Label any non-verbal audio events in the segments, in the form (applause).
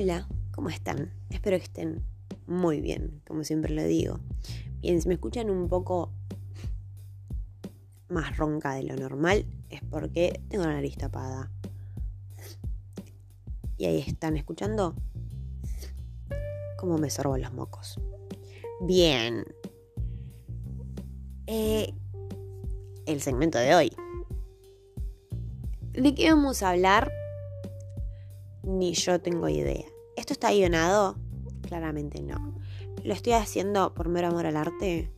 Hola, ¿cómo están? Espero que estén muy bien, como siempre lo digo. Bien, si me escuchan un poco más ronca de lo normal, es porque tengo la nariz tapada. Y ahí están escuchando cómo me sorbo los mocos. Bien. Eh, el segmento de hoy. ¿De qué vamos a hablar? Ni yo tengo idea. ¿Esto está guionado? Claramente no. ¿Lo estoy haciendo por mero amor al arte?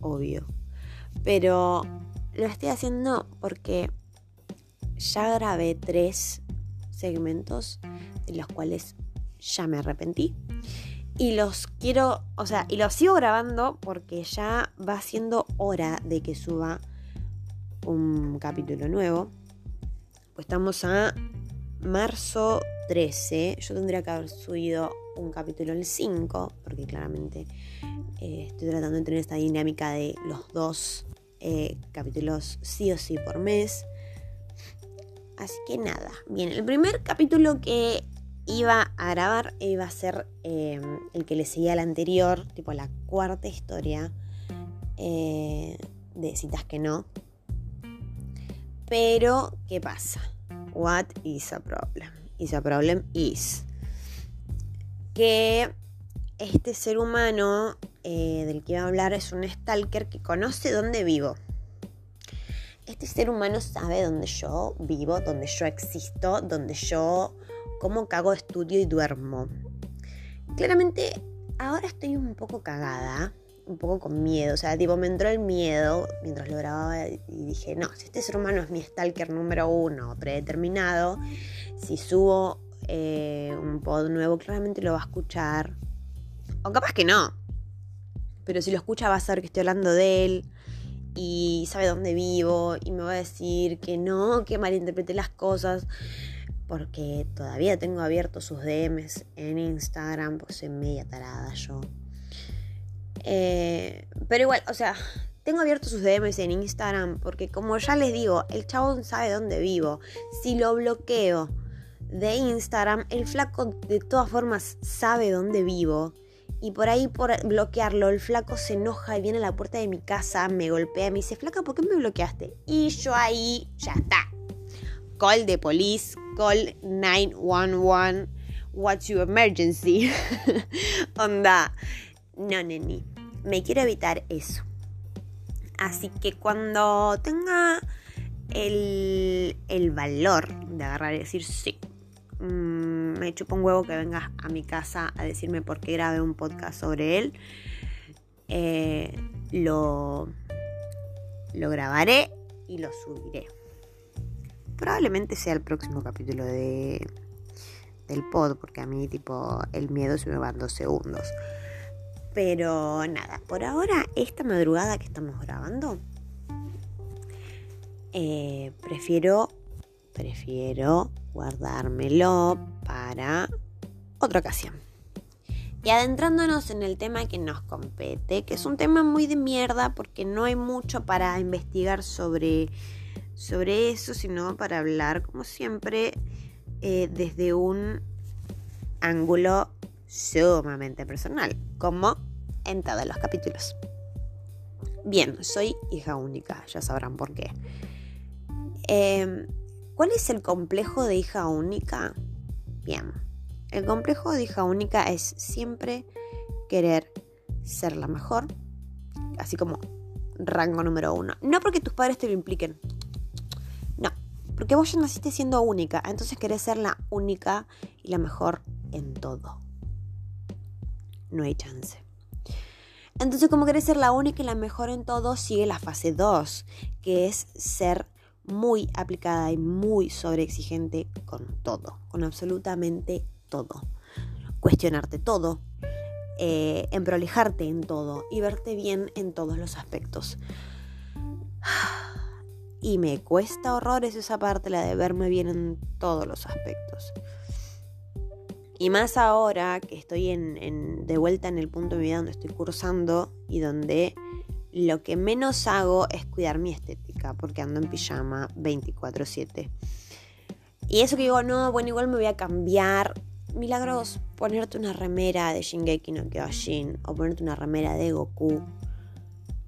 obvio. Pero lo estoy haciendo porque ya grabé tres segmentos de los cuales ya me arrepentí. Y los quiero, o sea, y los sigo grabando porque ya va siendo hora de que suba un capítulo nuevo. Pues estamos a marzo 13. Yo tendría que haber subido un capítulo el 5, porque claramente eh, estoy tratando de tener esta dinámica de los dos eh, capítulos sí o sí por mes. Así que nada, bien, el primer capítulo que iba a grabar iba a ser eh, el que le seguía al anterior, tipo la cuarta historia de citas que no. Pero, ¿qué pasa? What is a problem? Is a problem is que este ser humano eh, del que iba a hablar es un stalker que conoce dónde vivo. Este ser humano sabe dónde yo vivo, dónde yo existo, dónde yo cómo cago, estudio y duermo. Claramente ahora estoy un poco cagada un poco con miedo. O sea, tipo, me entró el miedo mientras lo grababa y dije, no, si este ser humano es mi stalker número uno, predeterminado, si subo eh, un pod nuevo, claramente lo va a escuchar. O capaz que no. Pero si lo escucha va a saber que estoy hablando de él y sabe dónde vivo y me va a decir que no, que malinterprete las cosas. Porque todavía tengo abiertos sus DMs en Instagram, pues soy media tarada yo. Eh, pero igual, o sea, tengo abiertos sus DMs en Instagram porque como ya les digo, el chabón sabe dónde vivo. Si lo bloqueo de Instagram, el flaco de todas formas sabe dónde vivo. Y por ahí, por bloquearlo, el flaco se enoja y viene a la puerta de mi casa, me golpea, me dice, flaca, ¿por qué me bloqueaste? Y yo ahí, ya está. Call the police, call 911, what's your emergency? (laughs) Onda, no, neni, me quiero evitar eso. Así que cuando tenga el, valor de agarrar y decir sí, mm, me chupo un huevo que vengas a mi casa a decirme por qué grabé un podcast sobre él, eh, lo, lo grabaré y lo subiré. Probablemente sea el próximo capítulo de, del pod, porque a mí tipo el miedo se me va en dos segundos. Pero nada, por ahora, esta madrugada que estamos grabando, eh, prefiero, prefiero guardármelo para otra ocasión. Y adentrándonos en el tema que nos compete, que es un tema muy de mierda porque no hay mucho para investigar sobre, sobre eso, sino para hablar, como siempre, eh, desde un ángulo sumamente personal, como en todos los capítulos. Bien, soy hija única, ya sabrán por qué. Em, ¿Cuál es el complejo de hija única? Bien, el complejo de hija única es siempre querer ser la mejor, así como rango número uno. No porque tus padres te lo impliquen, no, porque vos ya naciste siendo única, entonces querés ser la única y la mejor en todo no hay chance. Entonces, como querés ser la única y la mejor en todo, sigue la fase 2, que es ser muy aplicada y muy sobreexigente con todo, con absolutamente todo. Cuestionarte todo, eh, en todo y verte bien en todos los aspectos. (sighs) Y me cuesta horrores esa parte, la de verme bien en todos los aspectos. Y más ahora que estoy en, de vuelta en el punto de mi vida donde estoy cursando y donde lo que menos hago es cuidar mi estética, porque ando en pijama 24/7. Y eso que digo, no, bueno, igual me voy a cambiar. milagros ponerte una remera de Shingeki no Kyojin o ponerte una remera de Goku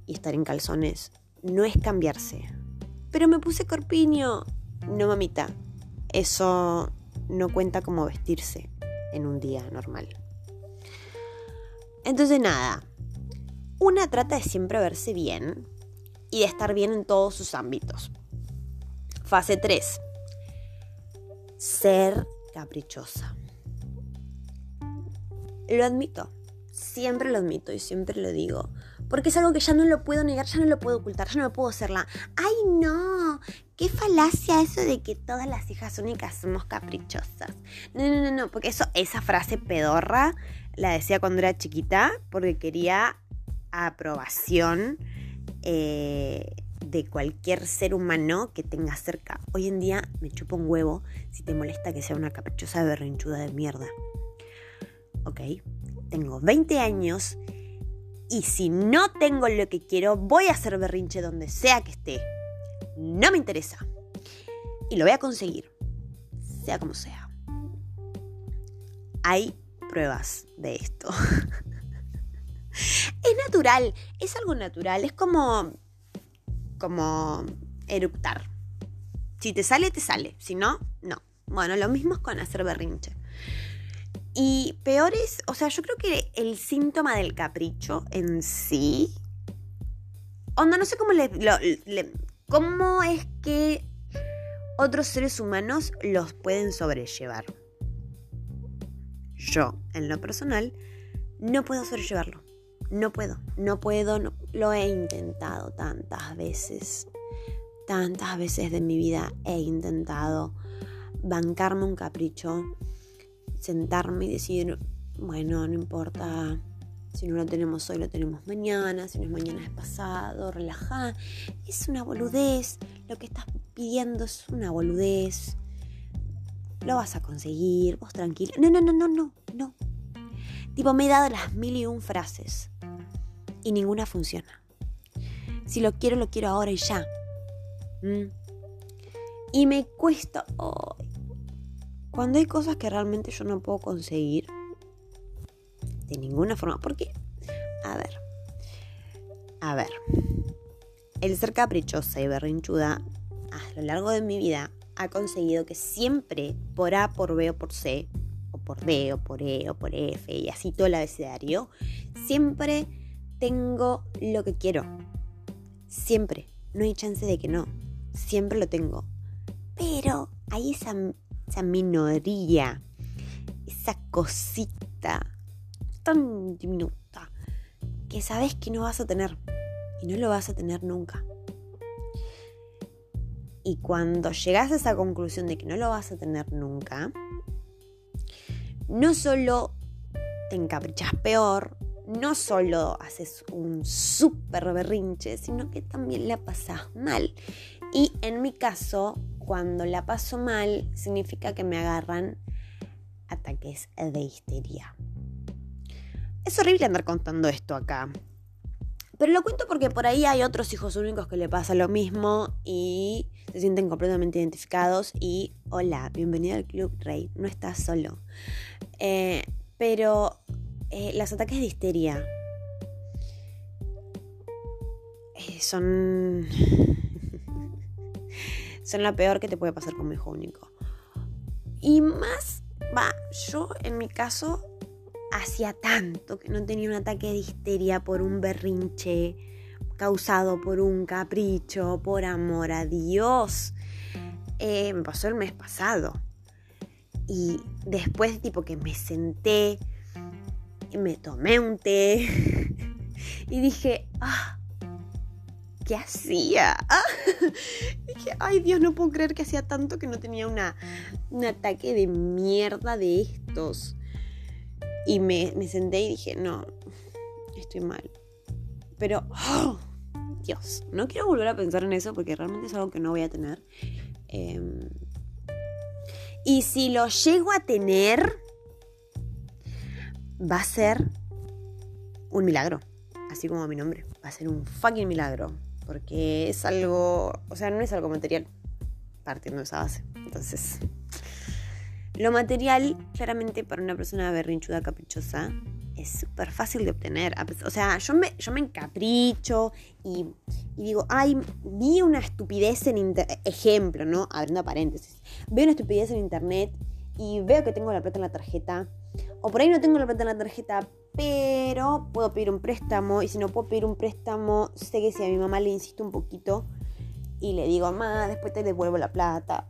y estar en calzones no es cambiarse. Pero me puse corpiño. No, mamita. Eso no cuenta como vestirse en un día normal. Entonces nada, una trata de siempre verse bien y de estar bien en todos sus ámbitos. Fase 3. Ser caprichosa. Lo admito, siempre lo admito y siempre lo digo. Porque es algo que ya no lo puedo negar, ya no lo puedo ocultar, ya no puedo hacerla. ¡Ay, no! ¡Qué falacia eso de que todas las hijas únicas somos caprichosas! No, no, no, no, porque eso, esa frase pedorra la decía cuando era chiquita porque quería aprobación eh, de cualquier ser humano que tenga cerca. Hoy en día me chupo un huevo si te molesta que sea una caprichosa berrinchuda de mierda. ¿ok? Tengo 20 años y si no tengo lo que quiero, voy a hacer berrinche donde sea que esté. No me interesa. Y lo voy a conseguir, sea como sea. Hay pruebas de esto. (laughs) es natural, es algo natural, es como como eruptar. Si te sale, te sale, si no, no. Bueno, lo mismo es con hacer berrinche. Y peor es, o sea, yo creo que el síntoma del capricho en sí. Onda, no sé cómo le, cómo es que otros seres humanos los pueden sobrellevar. Yo, en lo personal, no puedo sobrellevarlo. No puedo, no puedo, no, lo he intentado tantas veces. Tantas veces de mi vida he intentado bancarme un capricho sentarme y decir, bueno, no importa si no lo tenemos hoy, lo tenemos mañana, si no es mañana es pasado, relajá. Es una boludez, lo que estás pidiendo es una boludez. Lo vas a conseguir, vos tranquilo. No, no, no, no, no, no. Tipo, me he dado las mil y un frases y ninguna funciona. Si lo quiero, lo quiero ahora y ya. ¿Mm? Y me cuesta, cuando hay cosas que realmente yo no puedo conseguir, de ninguna forma, porque, a ver, a ver, el ser caprichosa y berrinchuda a lo largo de mi vida ha conseguido que siempre, por A, por B o por C, o por D, o por E, o por F, y así todo el abecedario, siempre tengo lo que quiero. Siempre. No hay chance de que no. Siempre lo tengo. Pero hay esa esa minoría, esa cosita tan diminuta que sabes que no vas a tener y no lo vas a tener nunca. Y cuando llegas a esa conclusión de que no lo vas a tener nunca, no solo te encaprichas peor, no solo haces un súper berrinche, sino que también la pasas mal. Y en mi caso, cuando la paso mal, significa que me agarran ataques de histeria. Es horrible andar contando esto acá. Pero lo cuento porque por ahí hay otros hijos únicos que le pasa lo mismo y se sienten completamente identificados. Y hola, bienvenido al Club Rey, no estás solo. Eh, pero eh, los ataques de histeria eh, son (laughs) son la peor que te puede pasar como hijo único. Y más, va, yo en mi caso hacía tanto que no tenía un ataque de histeria por un berrinche causado por un capricho, por amor a Dios. Eh, me pasó el mes pasado. Y después, tipo, que me senté, me tomé un té (laughs) y dije, ah, ¿qué hacía? (laughs) dije, ay Dios, no puedo creer que hacía tanto que no tenía una, un ataque de mierda de estos. Y me, senté y dije, no, estoy mal. Pero, oh, Dios, no quiero volver a pensar en eso porque realmente es algo que no voy a tener. Em, y si lo llego a tener, va a ser un milagro. Así como mi nombre. Va a ser un fucking milagro porque es algo, o sea, no es algo material, partiendo de esa base. Entonces, Lo material, claramente para una persona berrinchuda caprichosa, es súper fácil de obtener. O sea, yo me, yo me encapricho y, digo, ay, vi una estupidez en internet. Ejemplo, ¿no? Abriendo paréntesis. Veo una estupidez en internet y veo que tengo la plata en la tarjeta. O por ahí no tengo la plata en la tarjeta, pero puedo pedir un préstamo. Y si no puedo pedir un préstamo, sé que si a mi mamá le insisto un poquito y le digo, mamá, después te devuelvo la plata.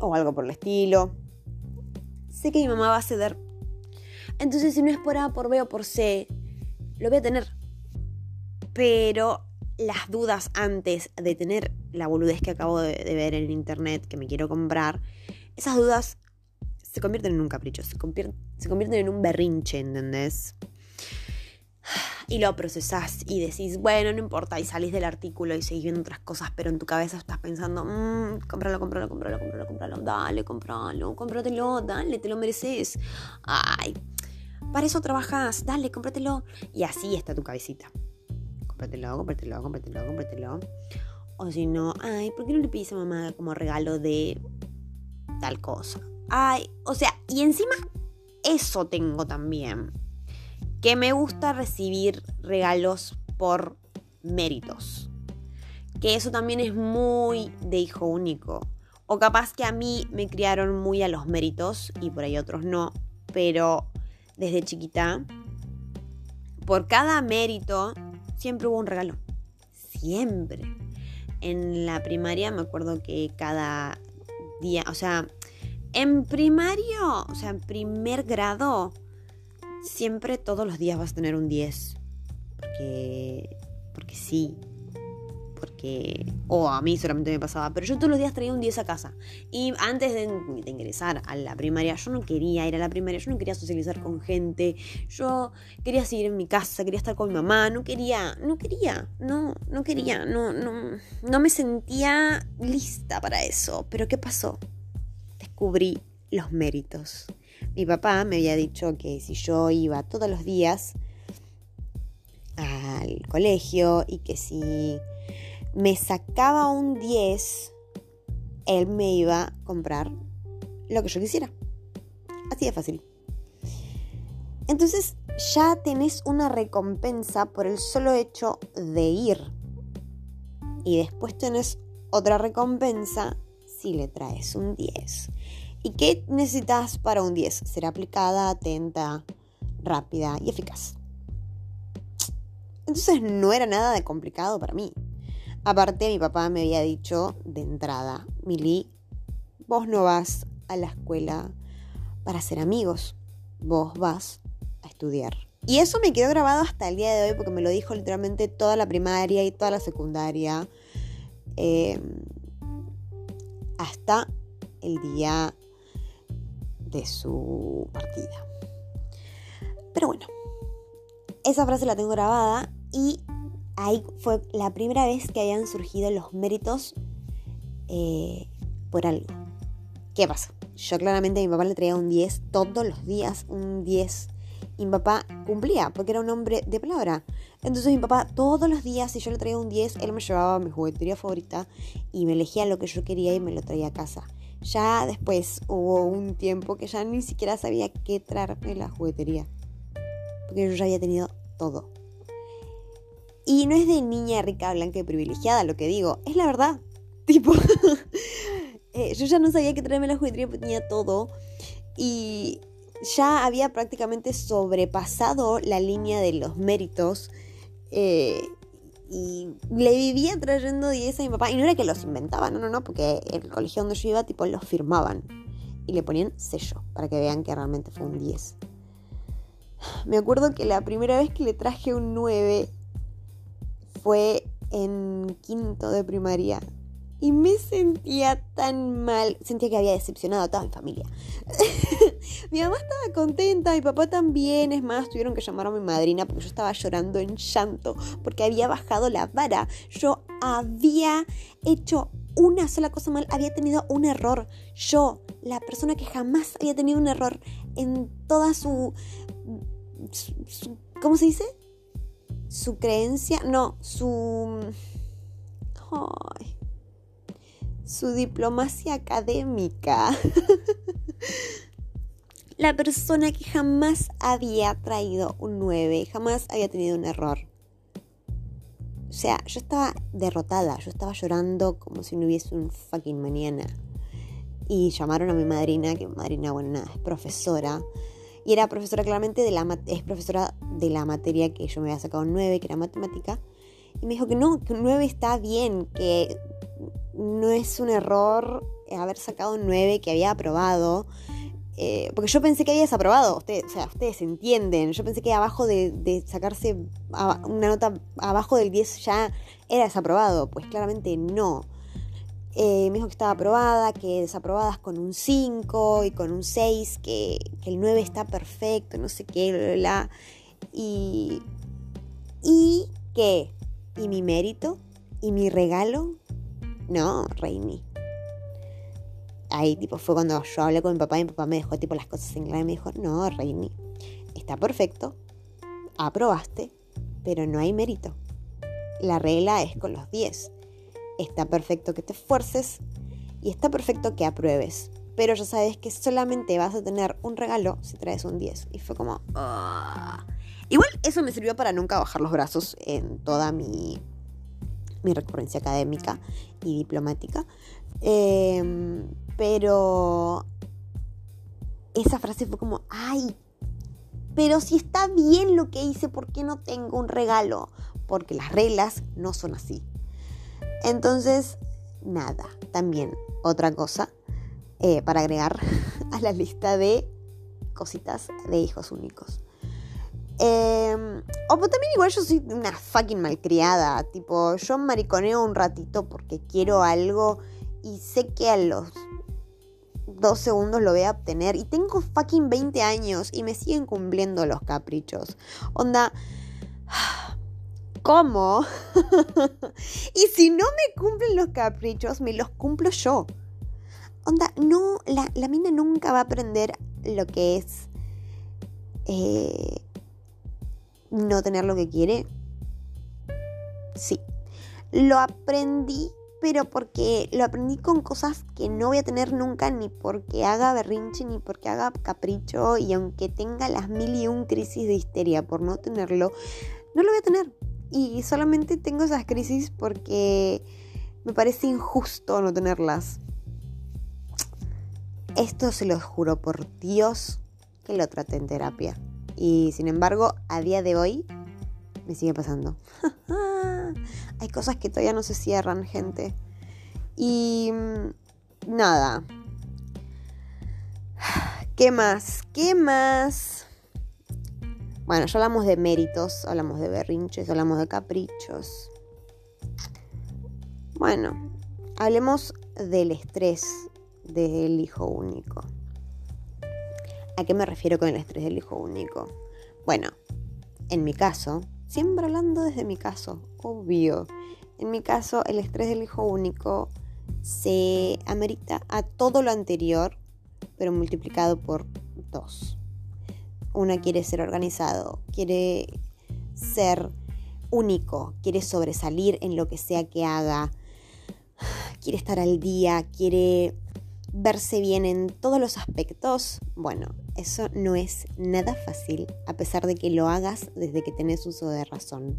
O algo por el estilo. Sé que mi mamá va a ceder entonces, si no es por A, por B o por C, lo voy a tener. Pero las dudas antes de tener la boludez que acabo de, ver en internet que me quiero comprar, esas dudas se convierten en un capricho, se, se convierten en un berrinche, ¿entendés? (sighs) Y lo procesás y decís, bueno, no importa, y salís del artículo y seguís viendo otras cosas, pero en tu cabeza estás pensando, mmm, cómpralo, cómpralo, cómpralo, cómpralo, cómpralo, dale, cómpralo, cómpratelo, dale, te lo mereces. Ay, para eso trabajas, dale, cómpratelo. Y así está tu cabecita. Cómpratelo, cómpratelo, cómpratelo, cómpratelo. O si no, ay, ¿por qué no le pides a mamá como regalo de tal cosa? Ay, o sea, y encima eso tengo también. Que me gusta recibir regalos por méritos. Que eso también es muy de hijo único. O capaz que a mí me criaron muy a los méritos y por ahí otros no. Pero desde chiquita, por cada mérito siempre hubo un regalo. Siempre. En la primaria me acuerdo que cada día, o sea, en primario, o sea, en primer grado, siempre todos los días vas a tener un 10. Porque, porque sí, porque, o a mí solamente me pasaba, pero yo todos los días traía un 10 a casa. Y antes de, ingresar a la primaria, yo no quería ir a la primaria, yo no quería socializar con gente, yo quería seguir en mi casa, quería estar con mi mamá, no quería, no quería, no, no quería, no, no, no me sentía lista para eso. Pero ¿qué pasó? Descubrí los méritos. Mi papá me había dicho que si yo iba todos los días al colegio y que si me sacaba un 10, él me iba a comprar lo que yo quisiera. Así de fácil. Entonces ya tenés una recompensa por el solo hecho de ir. Y después tenés otra recompensa si le traes un 10. ¿Y qué necesitas para un 10? Ser aplicada, atenta, rápida y eficaz. Entonces no era nada de complicado para mí. Aparte, mi papá me había dicho de entrada, Mili, vos no vas a la escuela para ser amigos, vos vas a estudiar. Y eso me quedó grabado hasta el día de hoy porque me lo dijo literalmente toda la primaria y toda la secundaria. Em, hasta el día de su partida. Pero bueno, esa frase la tengo grabada y ahí fue la primera vez que habían surgido los méritos eh, por algo. ¿Qué pasa? Yo claramente a mi papá le traía un 10 todos los días, un 10. Y mi papá cumplía, porque era un hombre de palabra. Entonces mi papá todos los días, si yo le traía un 10, él me llevaba a mi juguetería favorita y me elegía lo que yo quería y me lo traía a casa. Ya después hubo un tiempo que ya ni siquiera sabía qué traerme la juguetería. Porque yo ya había tenido todo. Y no es de niña rica, blanca y privilegiada lo que digo, es la verdad. (laughs) Tipo, (laughs) eh, yo ya no sabía qué traerme la juguetería porque tenía todo. Y ya había prácticamente sobrepasado la línea de los méritos. Eh, y le vivía trayendo 10 a mi papá. Y no era que los inventaban, no, no, no, porque el colegio donde yo iba, tipo, los firmaban. Y le ponían sello para que vean que realmente fue un 10. Me acuerdo que la primera vez que le traje un 9 fue en quinto de primaria. Y me sentía tan mal. Sentía que había decepcionado a toda mi familia. (laughs) mi mamá estaba contenta, mi papá también. Es más, tuvieron que llamar a mi madrina porque yo estaba llorando en llanto. Porque había bajado la vara. Yo había hecho una sola cosa mal. Había tenido un error. Yo, la persona que jamás había tenido un error en toda su, ¿Cómo se dice? su creencia, no, su... su diplomacia académica. (laughs) La persona que jamás había traído un 9, jamás había tenido un error. O sea, yo estaba derrotada, yo estaba llorando como si no hubiese un fucking mañana. Y llamaron a mi madrina, que madrina, bueno, nada, es profesora. Y era profesora claramente de la, es profesora de la materia que yo me había sacado un 9, que era matemática. Y me dijo que no, que un 9 está bien, que no es un error haber sacado un 9 que había aprobado. Eh, porque yo pensé que había desaprobado, ustedes, o sea, ustedes entienden, yo pensé que abajo de, sacarse una nota abajo del 10 ya era desaprobado, pues claramente no. Eh, me dijo que estaba aprobada, que desaprobadas con un 5 y con un 6, que, el 9 está perfecto, no sé qué, bla, bla, bla. Y, y que, y mi mérito, y mi regalo, no, Reini. Ahí tipo fue cuando yo hablé con mi papá y mi papá me dejó tipo las cosas en claro y me dijo, no, Reini, está perfecto, aprobaste, pero no hay mérito. La regla es con los 10. Está perfecto que te esfuerces y está perfecto que apruebes. Pero ya sabes que solamente vas a tener un regalo si traes un 10. Y fue como... Ah". Igual eso me sirvió para nunca bajar los brazos en toda mi mi recurrencia académica y diplomática. Em, pero esa frase fue como, ay, pero si está bien lo que hice, ¿por qué no tengo un regalo? Porque las reglas no son así. Entonces, nada, también otra cosa eh, para agregar (laughs) a la lista de cositas de hijos únicos. Eh, o pues también igual yo soy una fucking malcriada. Tipo, yo mariconeo un ratito porque quiero algo y sé que a los dos segundos lo voy a obtener. Y tengo fucking 20 años y me siguen cumpliendo los caprichos. Onda... (sighs) ¿Cómo? (laughs) y si no me cumplen los caprichos, me los cumplo yo. Onda, no, la, la mina nunca va a aprender lo que es eh, no tener lo que quiere? Sí. Lo aprendí, pero porque lo aprendí con cosas que no voy a tener nunca, ni porque haga berrinche, ni porque haga capricho, y aunque tenga las mil y un crisis de histeria por no tenerlo, no lo voy a tener. Y solamente tengo esas crisis porque me parece injusto no tenerlas. Esto se lo juro por Dios que lo traté en terapia. Y sin embargo, a día de hoy me sigue pasando. (laughs) Hay cosas que todavía no se cierran, gente. Y mm, nada. (sighs) ¿Qué más? ¿Qué más? Bueno, ya hablamos de méritos, hablamos de berrinches, hablamos de caprichos. Bueno, hablemos del estrés del hijo único. ¿A qué me refiero con el estrés del hijo único? Bueno, en mi caso, siempre hablando desde mi caso, obvio. En mi caso, el estrés del hijo único se amerita a todo lo anterior, pero multiplicado por dos. Una quiere ser organizado, quiere ser único, quiere sobresalir en lo que sea que haga, quiere estar al día, quiere verse bien en todos los aspectos, bueno, eso no es nada fácil, a pesar de que lo hagas desde que tenés uso de razón.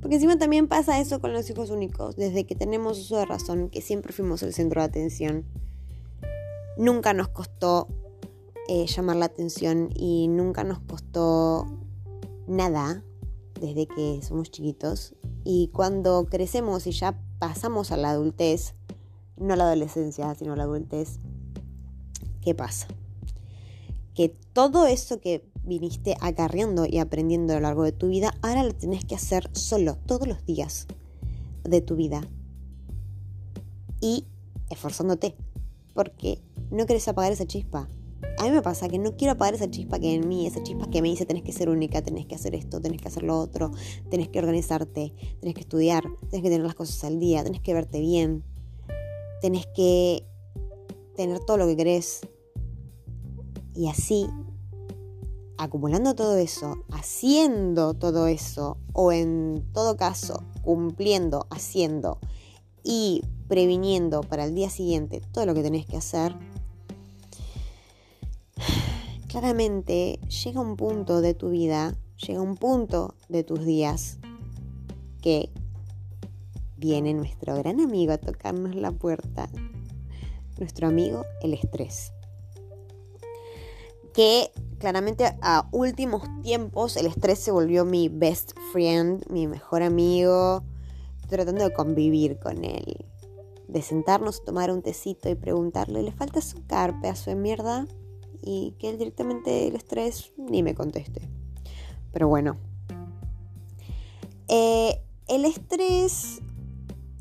Porque encima también pasa eso con los hijos únicos, desde que tenemos uso de razón, que siempre fuimos el centro de atención. Nunca nos costó eh, llamar la atención y nunca nos costó nada desde que somos chiquitos. Y cuando crecemos y ya pasamos a la adultez, no la adolescencia, sino la adultez, ¿qué pasa? Que todo eso que viniste acarreando y aprendiendo a lo largo de tu vida, ahora lo tenés que hacer solo, todos los días de tu vida. Y esforzándote, porque no querés apagar esa chispa. A mí me pasa que no quiero apagar esa chispa que en mí, esa chispa que me dice tenés que ser única, tenés que hacer esto, tenés que hacer lo otro, tenés que organizarte, tenés que estudiar, tenés que tener las cosas al día, tenés que verte bien, tenés que tener todo lo que querés. Y así, acumulando todo eso, haciendo todo eso, o en todo caso, cumpliendo, haciendo y previniendo para el día siguiente todo lo que tenés que hacer, (sighs) claramente llega un punto de tu vida, llega un punto de tus días que viene nuestro gran amigo a tocarnos la puerta. Nuestro amigo el estrés. Que claramente a últimos tiempos el estrés se volvió mi best friend, mi mejor amigo, tratando de convivir con él. De sentarnos, tomar un tecito y preguntarle, ¿le falta azúcar, pedazo de mierda? Y que él directamente el estrés ni me conteste. Pero bueno. Eh, el estrés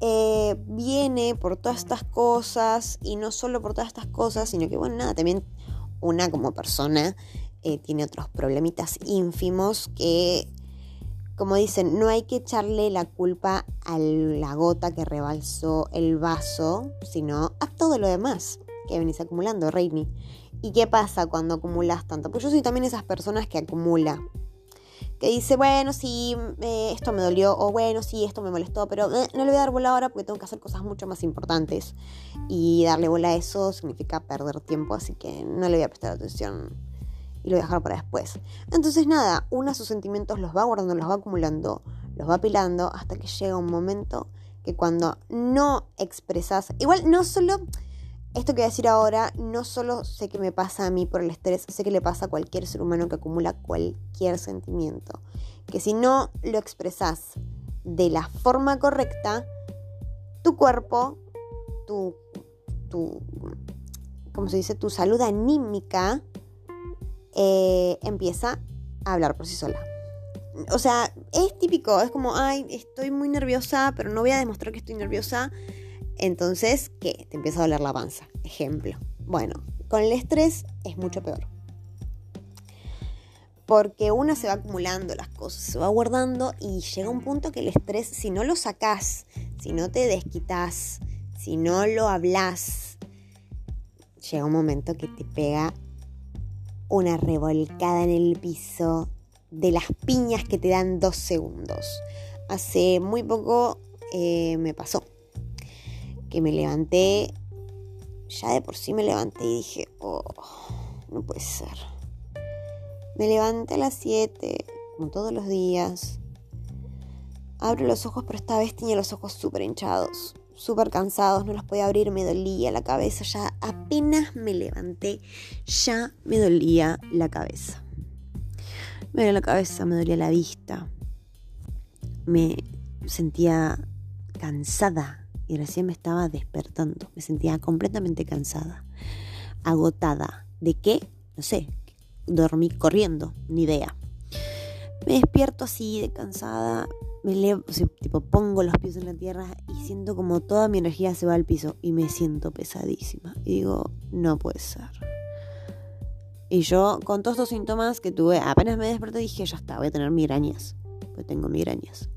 eh, viene por todas estas cosas y no solo por todas estas cosas, sino que bueno, nada, también una como persona eh, tiene otros problemitas ínfimos que, como dicen, no hay que echarle la culpa a la gota que rebalsó el vaso, sino a todo lo demás que venís acumulando, Reini. ¿Y qué pasa cuando acumulas tanto? Pues yo soy también esas personas que acumula. Que dice, bueno, sí, eh, esto me dolió, o bueno, sí, esto me molestó, pero eh, no le voy a dar bola ahora porque tengo que hacer cosas mucho más importantes. Y darle bola a eso significa perder tiempo, así que no le voy a prestar atención y lo voy a dejar para después. Entonces nada, uno a sus sentimientos los va guardando, los va acumulando, los va apilando hasta que llega un momento que cuando no expresas, igual no solo, esto que voy a decir ahora, no solo sé que me pasa a mí por el estrés, sé que le pasa a cualquier ser humano que acumula cualquier sentimiento, que si no lo expresas de la forma correcta, tu cuerpo, tu, tu, ¿cómo se dice? Tu salud anímica eh, empieza a hablar por sí sola. O sea, es típico, es como, ay, estoy muy nerviosa, pero no voy a demostrar que estoy nerviosa. Entonces, ¿qué? Te empieza a doler la panza. Ejemplo. Bueno, con el estrés es mucho peor. Porque uno se va acumulando las cosas, se va guardando y llega un punto que el estrés, si no lo sacás, si no te desquitas, si no lo hablas, llega un momento que te pega una revolcada en el piso de las piñas que te dan dos segundos. Hace muy poco eh, me pasó que me levanté, ya de por sí me levanté y dije, oh, no puede ser. Me levanté a las 7, como todos los días. Abro los ojos, pero esta vez tenía los ojos súper hinchados súper cansados, no los podía abrir, me dolía la cabeza, ya apenas me levanté, ya me dolía la cabeza. Me dolía la cabeza, me dolía la vista, me sentía cansada y recién me estaba despertando, me sentía completamente cansada, agotada. ¿De qué? No sé, dormí corriendo, ni idea. Me despierto así de cansada, me levo, tipo pongo los pies en la tierra y siento como toda mi energía se va al piso y me siento pesadísima. Y digo, no puede ser. Y yo con todos estos síntomas que tuve, apenas me desperté dije, ya está, voy a tener migrañas. Pues tengo migrañas.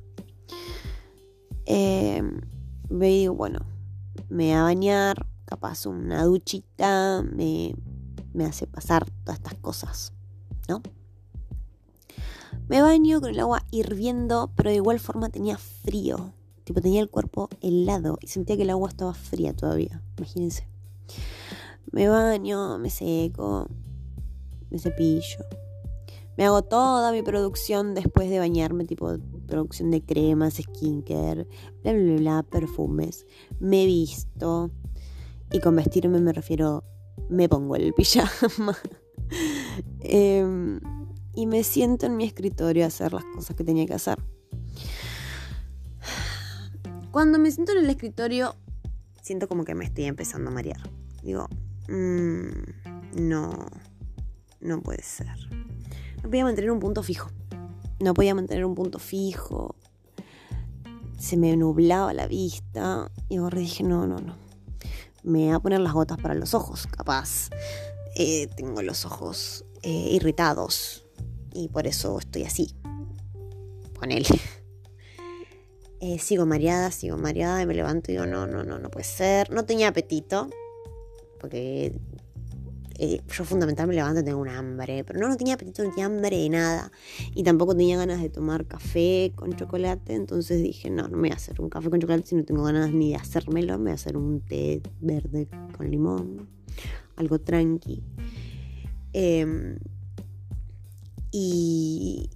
Eh, me digo, bueno, me voy a bañar, capaz una duchita, me, me hace pasar todas estas cosas, ¿no? Me baño con el agua hirviendo, pero de igual forma tenía frío. Tipo, tenía el cuerpo helado y sentía que el agua estaba fría todavía. Imagínense. Me baño, me seco, me cepillo. Me hago toda mi producción después de bañarme, tipo producción de cremas, skincare, bla, bla, bla, perfumes. Me visto. Y con vestirme me refiero, me pongo el (laughs) pijama. eh, y me siento en mi escritorio a hacer las cosas que tenía que hacer. Cuando me siento en el escritorio, siento como que me estoy empezando a marear. Digo, mmm, no, no puede ser. No podía mantener un punto fijo. No podía mantener un punto fijo. Se me nublaba la vista. Y ahora dije, no, no, no. Me voy a poner las gotas para los ojos, capaz. Eh, tengo los ojos eh, irritados y por eso estoy así con él. (laughs) Eh, sigo mareada, sigo mareada y me levanto y digo, no, no, no, no puede ser. No tenía apetito, porque eh, yo fundamentalmente me levanto y tengo un hambre, pero no, no tenía apetito, tenía hambre de nada. Y tampoco tenía ganas de tomar café con chocolate, entonces dije, no, no me voy a hacer un café con chocolate si no tengo ganas ni de hacérmelo, me voy a hacer un té verde con limón, algo tranqui. Em, y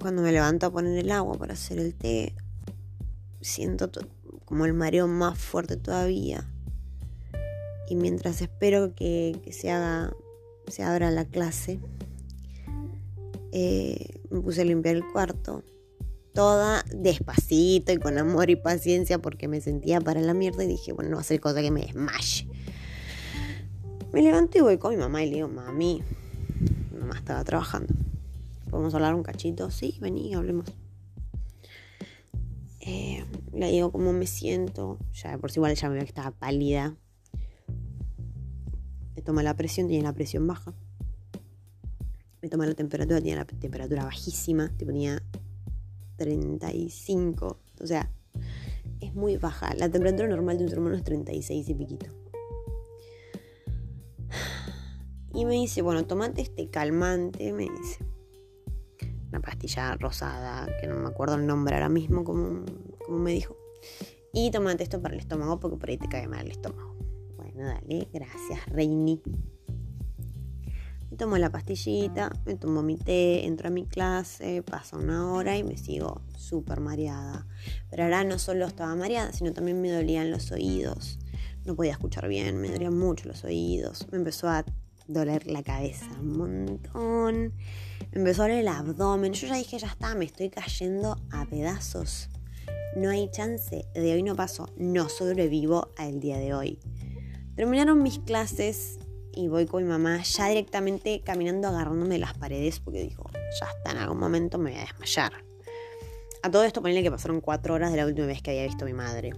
cuando me levanto a poner el agua para hacer el té, siento como el mareo más fuerte todavía. Y mientras espero que, se haga, se abra la clase, eh, me puse a limpiar el cuarto. Toda despacito y con amor y paciencia porque me sentía para la mierda y dije, bueno, no va a cosa que me desmaye. Me levanto y voy con mi mamá y le digo, mami, mamá estaba trabajando. ¿Podemos hablar un cachito? Sí, vení, hablemos. Eh, le digo cómo me siento. Ya por si igual ya me veo que estaba pálida. Me toma la presión, tiene la presión baja. Me toma la temperatura, tiene la temperatura bajísima. Tipo, tenía 35. O sea, es muy baja. La temperatura normal de un ser humano es 36 y piquito. Y me dice, bueno, tomate este calmante, me dice. Una pastilla rosada, que no me acuerdo el nombre ahora mismo, como, como me dijo. Y tomate esto para el estómago, porque por ahí te cae mal el estómago. Dale, gracias, Reini. Me tomo la pastillita, me tomo mi té, entro a mi clase, pasa una hora y me sigo súper mareada. Pero ahora no solo estaba mareada, sino también me dolían los oídos. No podía escuchar bien, me dolían mucho los oídos. Me empezó a doler la cabeza un montón. Me empezó a doler el abdomen. Yo ya dije, ya está, me estoy cayendo a pedazos. No hay chance. De hoy no paso. No sobrevivo al día de hoy. Terminaron mis clases y voy con mi mamá ya directamente caminando agarrándome las paredes porque dijo, ya está, en algún momento me voy a desmayar. A todo esto ponele que pasaron cuatro horas de la última vez que había visto a mi madre.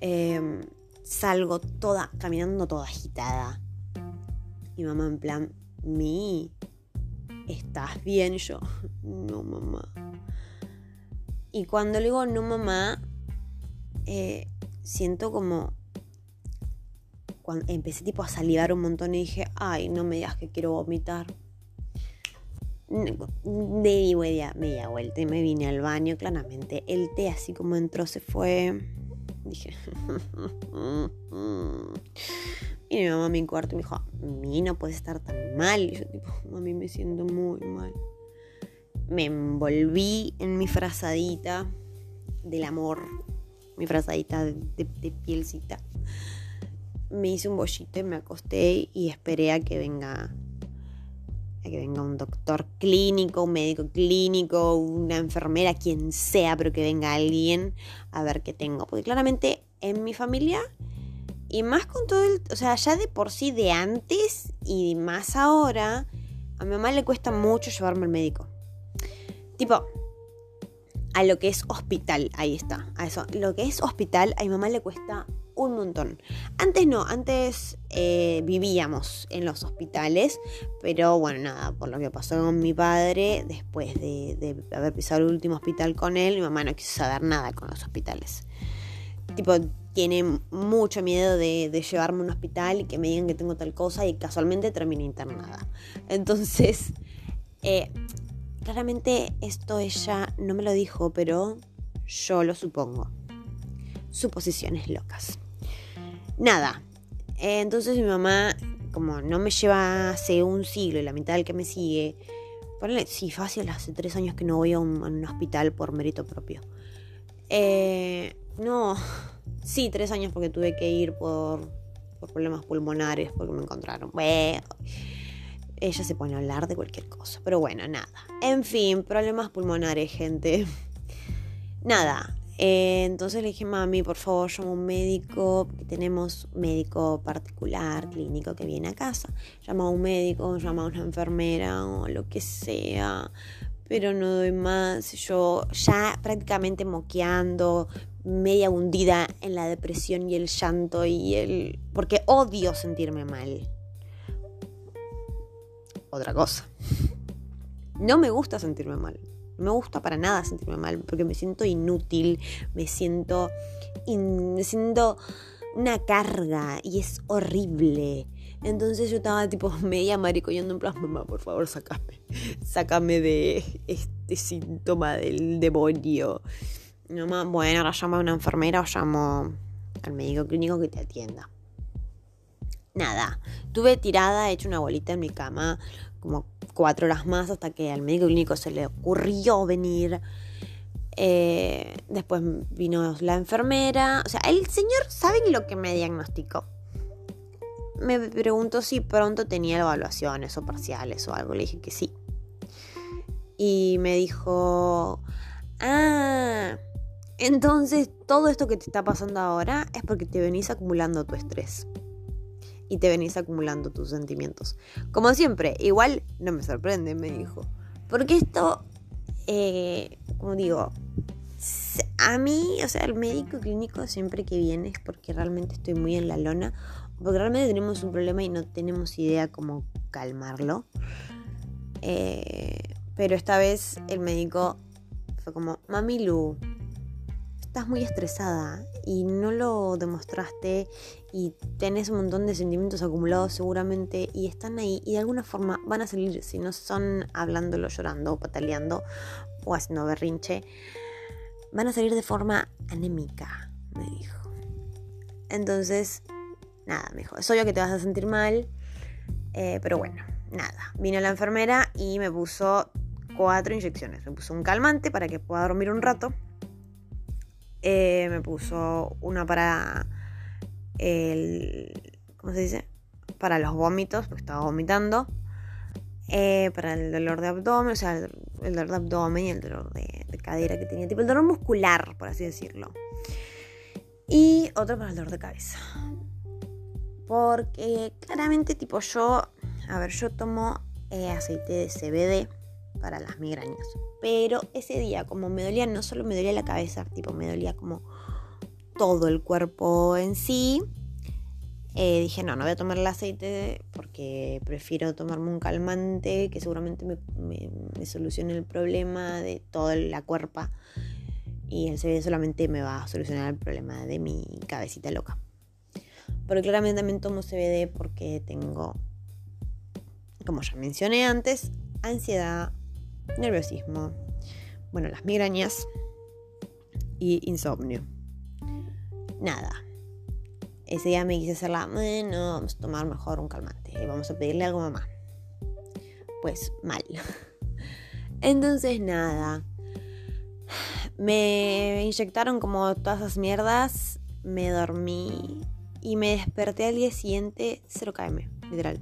Em, salgo toda, caminando toda agitada. Y mamá en plan, mi, ¿estás bien? yo, no mamá. Y cuando le digo no mamá, eh, siento como... Cuando empecé tipo a salivar un montón y dije, ay, no me digas que quiero vomitar. De media, media vuelta me vine al baño, claramente. El té así como entró se fue. Dije, (laughs) Y mi mamá a mi cuarto y me dijo, mí no puede estar tan mal. Y yo tipo, mami, me siento muy mal. Me envolví en mi frazadita del amor, mi frazadita de, pielcita. Me hice un bollito y me acosté y esperé a que venga a que venga un doctor clínico, un médico clínico, una enfermera, quien sea, pero que venga alguien a ver qué tengo. Porque claramente en mi familia y más con todo el, o sea, ya de por sí de antes y más ahora, a mi mamá le cuesta mucho llevarme al médico. Tipo, a lo que es hospital, ahí está, a eso. Lo que es hospital, a mi mamá le cuesta un montón. Antes no, antes eh, vivíamos en los hospitales, pero bueno, nada, por lo que pasó con mi padre, después de, haber pisado el último hospital con él, mi mamá no quiso saber nada con los hospitales. Tipo, tiene mucho miedo de, llevarme a un hospital y que me digan que tengo tal cosa y casualmente termine internada. Entonces, eh, claramente esto ella no me lo dijo, pero yo lo supongo. Suposiciones locas. Nada. Eh, entonces mi mamá, como no me lleva hace un siglo y la mitad del que me sigue, ponle, sí, fácil, hace tres años que no voy a un, hospital por mérito propio. Eh, no (laughs) Sí, tres años porque tuve que ir por, problemas pulmonares, porque me encontraron. Bueno, ella se pone a hablar de cualquier cosa. Pero bueno, nada. En fin, problemas pulmonares, gente. (laughs) Nada. Eh, entonces le dije, mami, por favor, llama a un médico, tenemos médico particular, clínico que viene a casa. Llama a un médico, llama a una enfermera o lo que sea. Pero no doy más. Yo ya prácticamente moqueando, media hundida en la depresión y el llanto y el... porque odio sentirme mal. Otra cosa. No me gusta sentirme mal. No me gusta para nada sentirme mal porque me siento inútil, me siento... me siento una carga y es horrible. Entonces yo estaba tipo (laughs) media maricoyando en plan, mamá, por favor, sacame. Sácame de este síntoma del demonio. No, bueno, ahora llamo a una enfermera o llamo al médico clínico que te atienda. nada, tuve tirada, hecho una bolita en mi cama como cuatro horas más hasta que al médico clínico se le ocurrió venir. Eh, después vino la enfermera. O sea, el señor, ¿saben lo que me diagnosticó? Me preguntó si pronto tenía evaluaciones o parciales o algo. Le dije que sí. Y me dijo, ah, entonces todo esto que te está pasando ahora es porque te venís acumulando tu estrés y te venís acumulando tus sentimientos. Como siempre, igual no me sorprende, me dijo. Porque esto, eh, como digo, a mí, o sea, el médico clínico siempre que viene es porque realmente estoy muy en la lona, porque realmente tenemos un problema y no tenemos idea cómo calmarlo. Eh, pero esta vez el médico fue como, Mami Lu, estás muy estresada y no lo demostraste y tenés un montón de sentimientos acumulados seguramente y están ahí y de alguna forma van a salir, si no son hablándolo, llorando o pataleando o haciendo berrinche, van a salir de forma anémica, me dijo. Entonces, nada, me dijo, es obvio que te vas a sentir mal, eh, pero bueno, nada. Vino la enfermera y me puso cuatro inyecciones. Me puso un calmante para que pueda dormir un rato eh, me puso una para el. ¿Cómo se dice? Para los vómitos, porque estaba vomitando. Eh, para el dolor de abdomen, o sea, el, dolor de abdomen y el dolor de, cadera que tenía, tipo el dolor muscular, por así decirlo. Y otro para el dolor de cabeza. Porque claramente, tipo, yo, a ver, yo tomo eh, aceite de CBD para las migrañas. Pero ese día, como me dolía, no solo me dolía la cabeza, tipo me dolía como todo el cuerpo en sí. Eh, dije, no, no voy a tomar el aceite porque prefiero tomarme un calmante que seguramente me, solucione el problema de toda la cuerpa. Y el CBD solamente me va a solucionar el problema de mi cabecita loca. Pero claramente también tomo CBD porque tengo, como ya mencioné antes, ansiedad, nerviosismo, bueno, las migrañas y insomnio. Nada. Ese día me quise hacer la, bueno, vamos a tomar mejor un calmante y vamos a pedirle algo a mamá. Pues mal. (laughs) Entonces nada. Me inyectaron como todas esas mierdas, me dormí y me desperté al día siguiente 0 km, literal.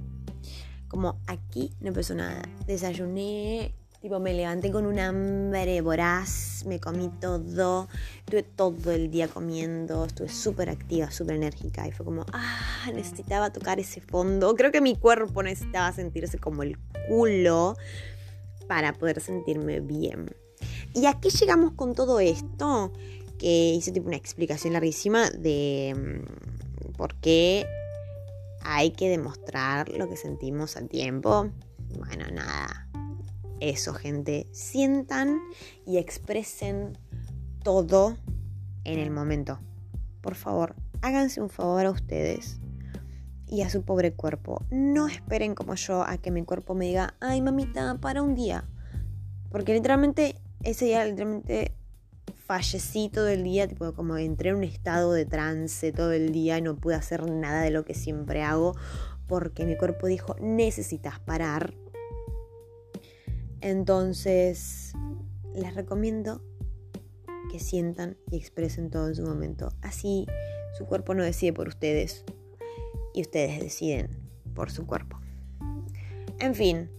Como aquí no empezó nada. Desayuné, Tipo, me levanté con un hambre voraz, me comí todo, estuve todo el día comiendo, estuve súper activa, súper enérgica y fue como, ah, necesitaba tocar ese fondo. Creo que mi cuerpo necesitaba sentirse como el culo para poder sentirme bien. Y aquí llegamos con todo esto, que hice tipo una explicación larguísima de mm, por qué hay que demostrar lo que sentimos al tiempo. Bueno, nada, eso, gente. Sientan y expresen todo en el momento. Por favor, háganse un favor a ustedes y a su pobre cuerpo. No esperen como yo a que mi cuerpo me diga, ay mamita, para un día. Porque literalmente ese día literalmente fallecí todo el día, tipo como entré en un estado de trance todo el día y no pude hacer nada de lo que siempre hago porque mi cuerpo dijo, necesitas parar entonces, les recomiendo que sientan y expresen todo en su momento. Así su cuerpo no decide por ustedes y ustedes deciden por su cuerpo. En fin,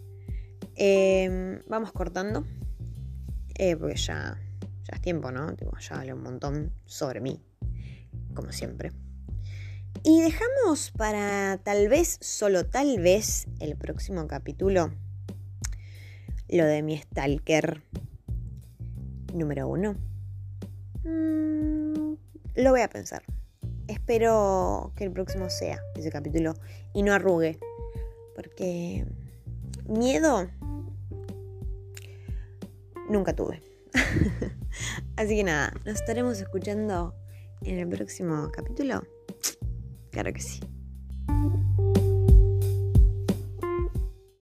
em, vamos cortando. Eh, porque ya, ya es tiempo, ¿no? ya hablé un montón sobre mí, como siempre. Y dejamos para tal vez, solo tal vez, el próximo capítulo lo de mi stalker número uno. Mm, lo voy a pensar. Espero que el próximo sea ese capítulo y no arrugue. Porque miedo nunca tuve. (laughs) Así que nada, nos estaremos escuchando en el próximo capítulo. Claro que sí.